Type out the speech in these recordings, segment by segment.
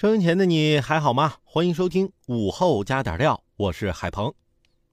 收音前的你还好吗？欢迎收听午后加点料，我是海鹏。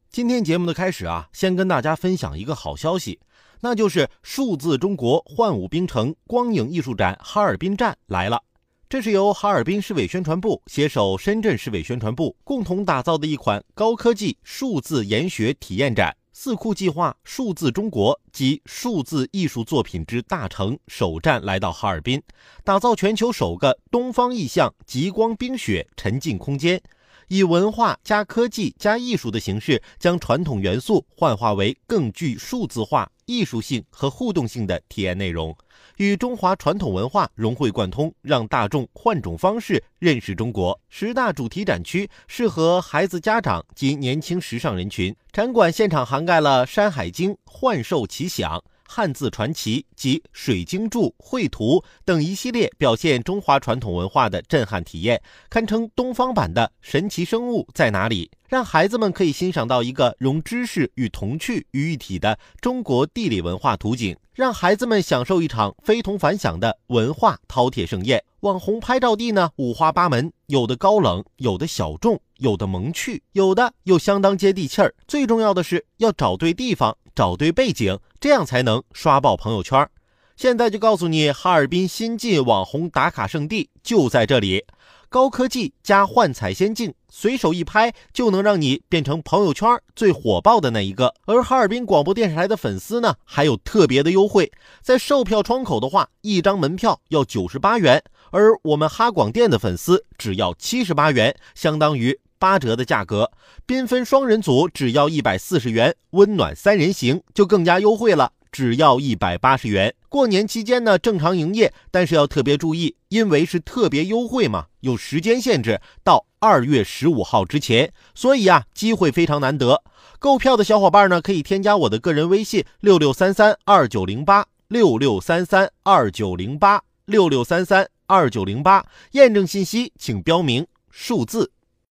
今天节目的开始啊，先跟大家分享一个好消息，那就是数字中国幻舞冰城光影艺术展哈尔滨站来了。这是由哈尔滨市委宣传部携手深圳市委宣传部共同打造的一款高科技数字研学体验展。四库计划数字中国及数字艺术作品之大成首站来到哈尔滨，打造全球首个东方意象极光冰雪沉浸空间，以文化加科技加艺术的形式，将传统元素幻化为更具数字化、艺术性和互动性的体验内容。与中华传统文化融会贯通，让大众换种方式认识中国。十大主题展区适合孩子、家长及年轻时尚人群。展馆现场涵盖了《山海经》《幻兽奇想》。汉字传奇及水晶柱绘图等一系列表现中华传统文化的震撼体验，堪称东方版的《神奇生物在哪里》，让孩子们可以欣赏到一个融知识与童趣于一体的中国地理文化图景，让孩子们享受一场非同凡响的文化饕餮盛宴。网红拍照地呢五花八门，有的高冷，有的小众，有的萌趣，有的又相当接地气儿。最重要的是要找对地方。找对背景，这样才能刷爆朋友圈。现在就告诉你，哈尔滨新晋网红打卡圣地就在这里，高科技加幻彩仙境，随手一拍就能让你变成朋友圈最火爆的那一个。而哈尔滨广播电视台的粉丝呢，还有特别的优惠，在售票窗口的话，一张门票要九十八元，而我们哈广电的粉丝只要七十八元，相当于。八折的价格，缤纷双人组只要一百四十元，温暖三人行就更加优惠了，只要一百八十元。过年期间呢，正常营业，但是要特别注意，因为是特别优惠嘛，有时间限制，到二月十五号之前，所以啊，机会非常难得。购票的小伙伴呢，可以添加我的个人微信六六三三二九零八六六三三二九零八六六三三二九零八，验证信息请标明数字。